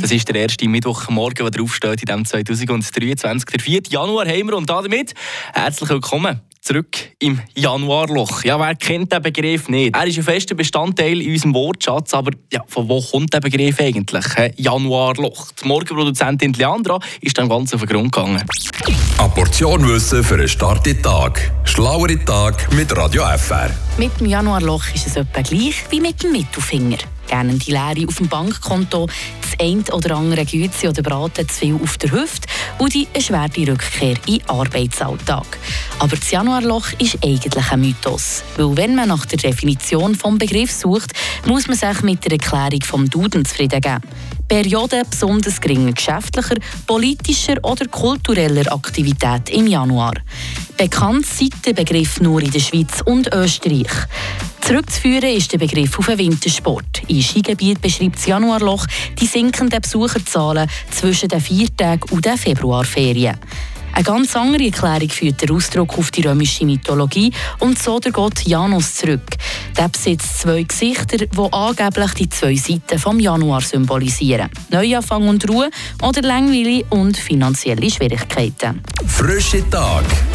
Das ist der erste Mittwochmorgen, der draufsteht in diesem 2023. Der 4. Januar haben wir und damit herzlich willkommen zurück im Januarloch. Ja, wer kennt den Begriff nicht? Er ist ein fester Bestandteil in unserem Wortschatz, aber ja, von wo kommt der Begriff eigentlich? Januarloch. Die Morgenproduzentin Leandra ist dem Ganzen auf den Grund gegangen. Eine Portion Wissen für einen starken Tag. Schlauere Tag mit Radio FR. Mit dem Januarloch ist es etwa gleich wie mit dem Mittelfinger gerne die Leere auf dem Bankkonto, das eine oder andere Güte oder Braten zu viel auf der Hüfte und die erschwerte Rückkehr in den Arbeitsalltag. Aber das Januarloch ist eigentlich ein Mythos. Weil wenn man nach der Definition des Begriffs sucht, muss man sich mit der Erklärung vom Duden zufrieden geben. Periode besonders geringer geschäftlicher, politischer oder kultureller Aktivität im Januar. Bekannt seit der Begriff nur in der Schweiz und Österreich. Zurückzuführen ist der Begriff auf den Wintersport. Im Skigebiet beschreibt das Januarloch die sinkenden Besucherzahlen zwischen den Viertagen und den Februarferien. Eine ganz andere Erklärung führt der Ausdruck auf die römische Mythologie und so der Gott Janus zurück. Der besitzt zwei Gesichter, die angeblich die zwei Seiten vom Januar symbolisieren. Neuanfang und Ruhe oder Langweile und finanzielle Schwierigkeiten. Frische Tag